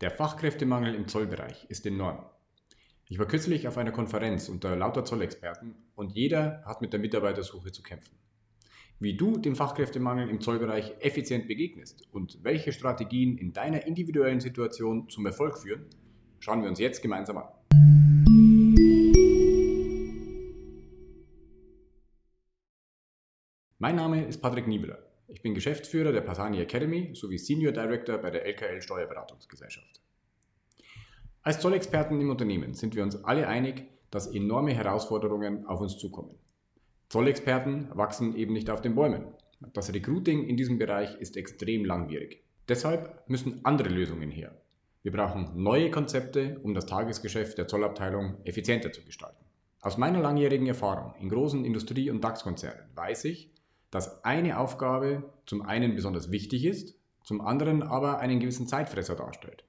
Der Fachkräftemangel im Zollbereich ist enorm. Ich war kürzlich auf einer Konferenz unter lauter Zollexperten und jeder hat mit der Mitarbeitersuche zu kämpfen. Wie du dem Fachkräftemangel im Zollbereich effizient begegnest und welche Strategien in deiner individuellen Situation zum Erfolg führen, schauen wir uns jetzt gemeinsam an. Mein Name ist Patrick Niebeler. Ich bin Geschäftsführer der Pasani Academy sowie Senior Director bei der LKL Steuerberatungsgesellschaft. Als Zollexperten im Unternehmen sind wir uns alle einig, dass enorme Herausforderungen auf uns zukommen. Zollexperten wachsen eben nicht auf den Bäumen. Das Recruiting in diesem Bereich ist extrem langwierig. Deshalb müssen andere Lösungen her. Wir brauchen neue Konzepte, um das Tagesgeschäft der Zollabteilung effizienter zu gestalten. Aus meiner langjährigen Erfahrung in großen Industrie- und DAX-Konzernen weiß ich, dass eine Aufgabe zum einen besonders wichtig ist, zum anderen aber einen gewissen Zeitfresser darstellt.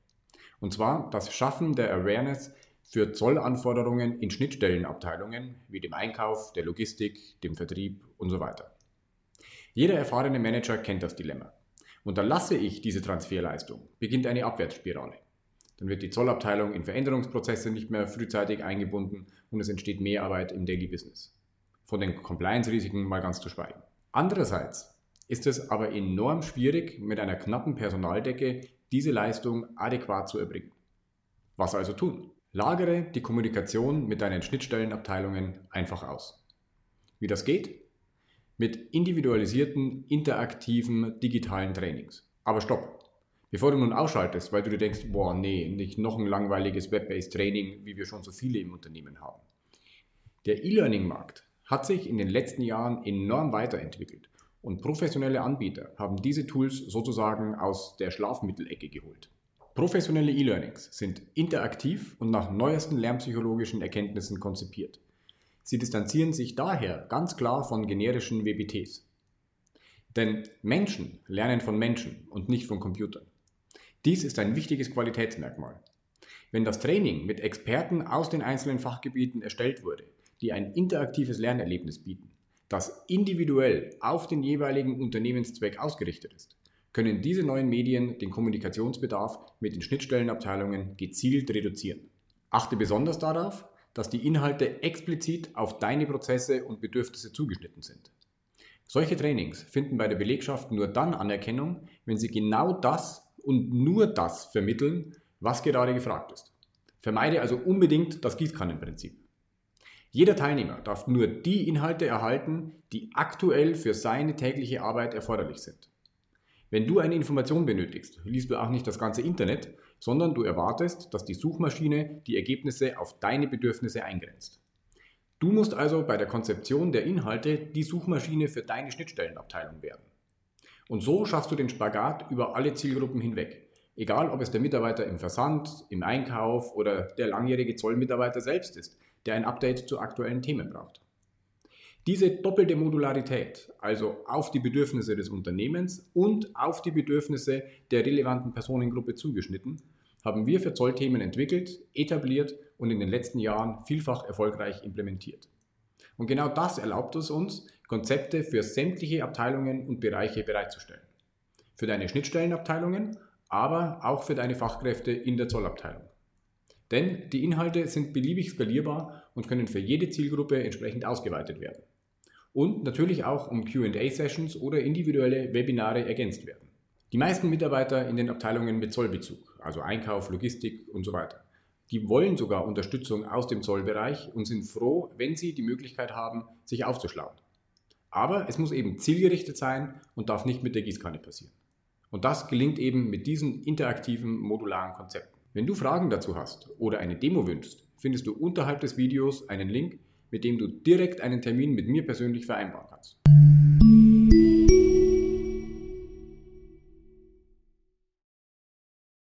Und zwar das Schaffen der Awareness für Zollanforderungen in Schnittstellenabteilungen wie dem Einkauf, der Logistik, dem Vertrieb und so weiter. Jeder erfahrene Manager kennt das Dilemma. Unterlasse ich diese Transferleistung, beginnt eine Abwärtsspirale. Dann wird die Zollabteilung in Veränderungsprozesse nicht mehr frühzeitig eingebunden und es entsteht Mehrarbeit im Daily Business. Von den Compliance-Risiken mal ganz zu schweigen. Andererseits ist es aber enorm schwierig, mit einer knappen Personaldecke diese Leistung adäquat zu erbringen. Was also tun? Lagere die Kommunikation mit deinen Schnittstellenabteilungen einfach aus. Wie das geht? Mit individualisierten, interaktiven, digitalen Trainings. Aber stopp! Bevor du nun ausschaltest, weil du dir denkst, boah, nee, nicht noch ein langweiliges Web-based Training, wie wir schon so viele im Unternehmen haben. Der E-Learning-Markt hat sich in den letzten Jahren enorm weiterentwickelt und professionelle Anbieter haben diese Tools sozusagen aus der Schlafmittelecke geholt. Professionelle E-Learnings sind interaktiv und nach neuesten lernpsychologischen Erkenntnissen konzipiert. Sie distanzieren sich daher ganz klar von generischen WBTs. Denn Menschen lernen von Menschen und nicht von Computern. Dies ist ein wichtiges Qualitätsmerkmal. Wenn das Training mit Experten aus den einzelnen Fachgebieten erstellt wurde, die ein interaktives Lernerlebnis bieten, das individuell auf den jeweiligen Unternehmenszweck ausgerichtet ist, können diese neuen Medien den Kommunikationsbedarf mit den Schnittstellenabteilungen gezielt reduzieren. Achte besonders darauf, dass die Inhalte explizit auf deine Prozesse und Bedürfnisse zugeschnitten sind. Solche Trainings finden bei der Belegschaft nur dann Anerkennung, wenn sie genau das und nur das vermitteln, was gerade gefragt ist. Vermeide also unbedingt das Gießkannenprinzip. Jeder Teilnehmer darf nur die Inhalte erhalten, die aktuell für seine tägliche Arbeit erforderlich sind. Wenn du eine Information benötigst, liest du auch nicht das ganze Internet, sondern du erwartest, dass die Suchmaschine die Ergebnisse auf deine Bedürfnisse eingrenzt. Du musst also bei der Konzeption der Inhalte die Suchmaschine für deine Schnittstellenabteilung werden. Und so schaffst du den Spagat über alle Zielgruppen hinweg. Egal, ob es der Mitarbeiter im Versand, im Einkauf oder der langjährige Zollmitarbeiter selbst ist, der ein Update zu aktuellen Themen braucht. Diese doppelte Modularität, also auf die Bedürfnisse des Unternehmens und auf die Bedürfnisse der relevanten Personengruppe zugeschnitten, haben wir für Zollthemen entwickelt, etabliert und in den letzten Jahren vielfach erfolgreich implementiert. Und genau das erlaubt es uns, Konzepte für sämtliche Abteilungen und Bereiche bereitzustellen. Für deine Schnittstellenabteilungen, aber auch für deine Fachkräfte in der Zollabteilung. Denn die Inhalte sind beliebig skalierbar und können für jede Zielgruppe entsprechend ausgeweitet werden. Und natürlich auch um QA-Sessions oder individuelle Webinare ergänzt werden. Die meisten Mitarbeiter in den Abteilungen mit Zollbezug, also Einkauf, Logistik und so weiter, die wollen sogar Unterstützung aus dem Zollbereich und sind froh, wenn sie die Möglichkeit haben, sich aufzuschlauen. Aber es muss eben zielgerichtet sein und darf nicht mit der Gießkanne passieren. Und das gelingt eben mit diesen interaktiven modularen Konzepten. Wenn du Fragen dazu hast oder eine Demo wünschst, findest du unterhalb des Videos einen Link, mit dem du direkt einen Termin mit mir persönlich vereinbaren kannst.